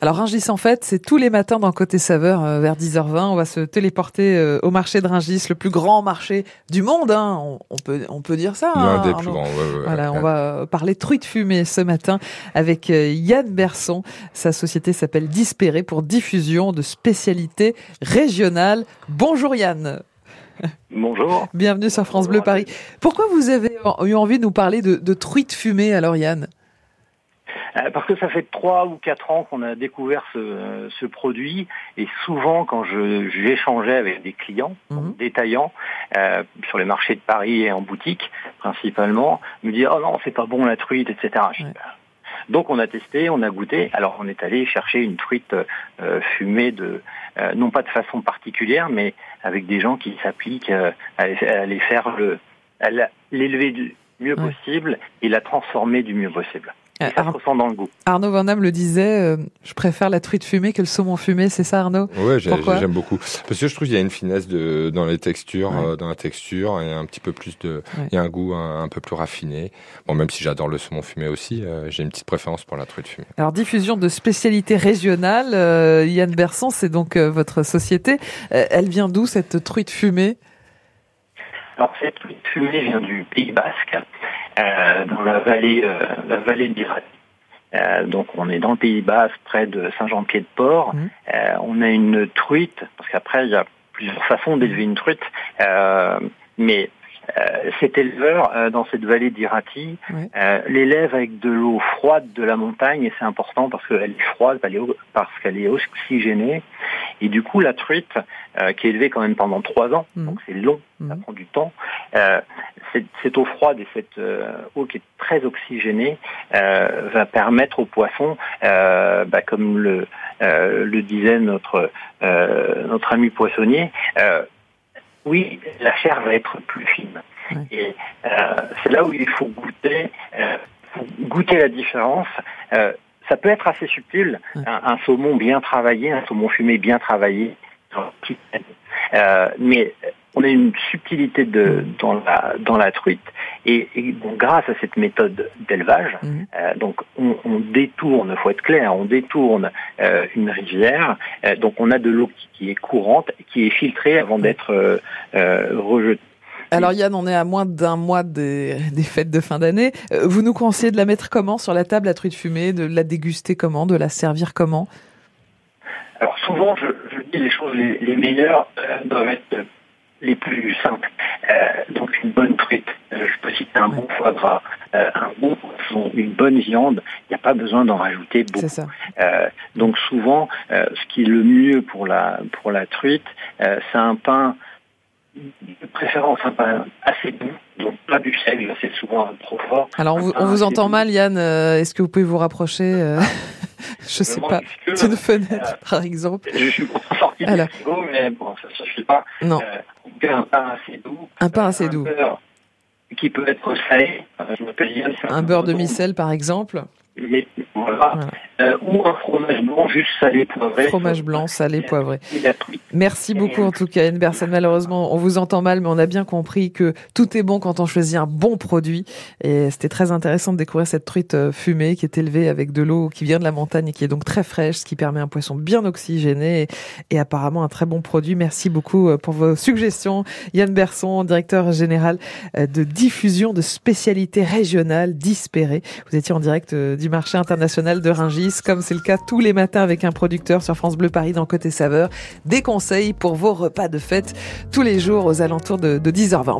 Alors Ringis en fait, c'est tous les matins dans Côté Saveur euh, vers 10h20. On va se téléporter euh, au marché de Ringis, le plus grand marché du monde. Hein. On, peut, on peut dire ça. L'un hein, des plus grands. ouais, ouais, Voilà, ouais. on va parler truite fumée ce matin avec euh, Yann Berson. Sa société s'appelle Dispéré pour diffusion de spécialités régionales. Bonjour Yann, Bonjour. bienvenue sur France Bleu Paris. Pourquoi vous avez eu envie de nous parler de, de truite fumée alors Yann? Euh, Parce que ça fait trois ou quatre ans qu'on a découvert ce, ce produit et souvent quand je j'échangeais avec des clients Mhm. détaillants euh, sur les marchés de Paris et en boutique principalement, ils me disaient oh non c'est pas bon la truite etc. Ouais. Bah. Donc on a testé, on a goûté. Alors on est allé chercher une truite euh, fumée de euh, non pas de façon particulière mais avec des gens qui s'appliquent euh, à, à les faire le l'élever du mieux Ouais. possible et la transformer du mieux possible. Et ça se Ar- ressent dans le goût. Arnaud Van Damme le disait, euh, je préfère la truite fumée que le saumon fumé, c'est ça Arnaud? Pourquoi? j'aime beaucoup. Parce que je trouve qu'il y a une finesse de, dans les textures, Ouais. euh, dans la texture, et un petit peu plus de, Ouais. il y a un goût un, un peu plus raffiné. Bon, même si j'adore le saumon fumé aussi, euh, j'ai une petite préférence pour la truite fumée. Alors diffusion de spécialités régionales, euh, Yann Berson, c'est donc euh, votre société. Euh, elle vient d'où cette truite fumée? Alors cette truite fumée vient du Pays Basque, euh, dans la vallée, euh, la vallée de l'Irak. Euh, donc on est dans le Pays Basque, près de Saint-Jean-Pied-de-Port. Mhm. Euh, on a une truite, parce qu'après il y a plusieurs façons d'élever une truite, euh, mais euh, cet éleveur euh, dans cette vallée d'Irati euh, l'élève avec de l'eau froide de la montagne et c'est important parce qu'elle est froide, parce qu'elle est oxygénée et du coup la truite euh, qui est élevée quand même pendant trois ans, Mhm. donc c'est long, ça Mhm. prend du temps. Euh, cette, cette eau froide et cette euh, eau qui est très oxygénée euh, va permettre aux poissons, euh, bah, comme le, euh, le disait notre euh, notre ami poissonnier, euh, oui, la chair va être plus fine. Et euh, c'est là où il faut goûter, euh, faut goûter la différence. Euh, ça peut être assez subtil, un, un saumon bien travaillé, un saumon fumé bien travaillé, euh, mais on a une subtilité de, dans, la, dans la truite. Et, et bon, grâce à cette méthode d'élevage, Mhm. euh, donc on, on détourne, faut être clair, on détourne euh, une rivière. euh, donc on a de l'eau qui, qui est courante, qui est filtrée avant d'être euh, euh, rejetée. Alors Yann, on est à moins d'un mois des, des fêtes de fin d'année. Vous nous conseillez de la mettre comment sur la table, la truite fumée, de la déguster comment, de la servir comment? Alors souvent, je, je dis les choses les, les meilleures euh, doivent être les plus simples. Euh, donc une bonne truite, je peux citer un bon foie gras, euh, un bon poisson, une bonne viande. Il n'y a pas besoin d'en rajouter beaucoup. Ça. Euh, donc souvent, euh, ce qui est le mieux pour la pour la truite, euh, c'est un pain de préférence un pain assez doux, donc pas du sel, c'est souvent trop fort. Alors on vous, on entend doux. mal Yann, euh, est-ce que vous pouvez vous rapprocher euh, Je sais pas. D'une fenêtre par exemple Je suis sorti du frigo, mais bon, ça suffit pas. Non, Euh, un pain assez doux. un pain assez un doux. beurre qui peut être salé. Je m'appelle Yann, Un beurre de micelle par exemple. voilà. Voilà. Ou un fromage blanc juste salé poivré. Fromage blanc, salé, poivré. Merci beaucoup en tout cas, Anne Berson. Malheureusement, on vous entend mal, mais on a bien compris que tout est bon quand on choisit un bon produit. Et c'était très intéressant de découvrir cette truite euh, fumée qui est élevée avec de l'eau qui vient de la montagne et qui est donc très fraîche, ce qui permet un poisson bien oxygéné et, et apparemment un très bon produit. Merci beaucoup euh, pour vos suggestions. Yann Berson, directeur général euh, de diffusion de spécialités régionales Dispéré. Vous étiez en direct du marché international de Ringis, c'est le cas tous les matins avec un producteur sur France Bleu Paris dans Côté Saveur des conseils pour vos repas de fête tous les jours aux alentours de, de 10h20.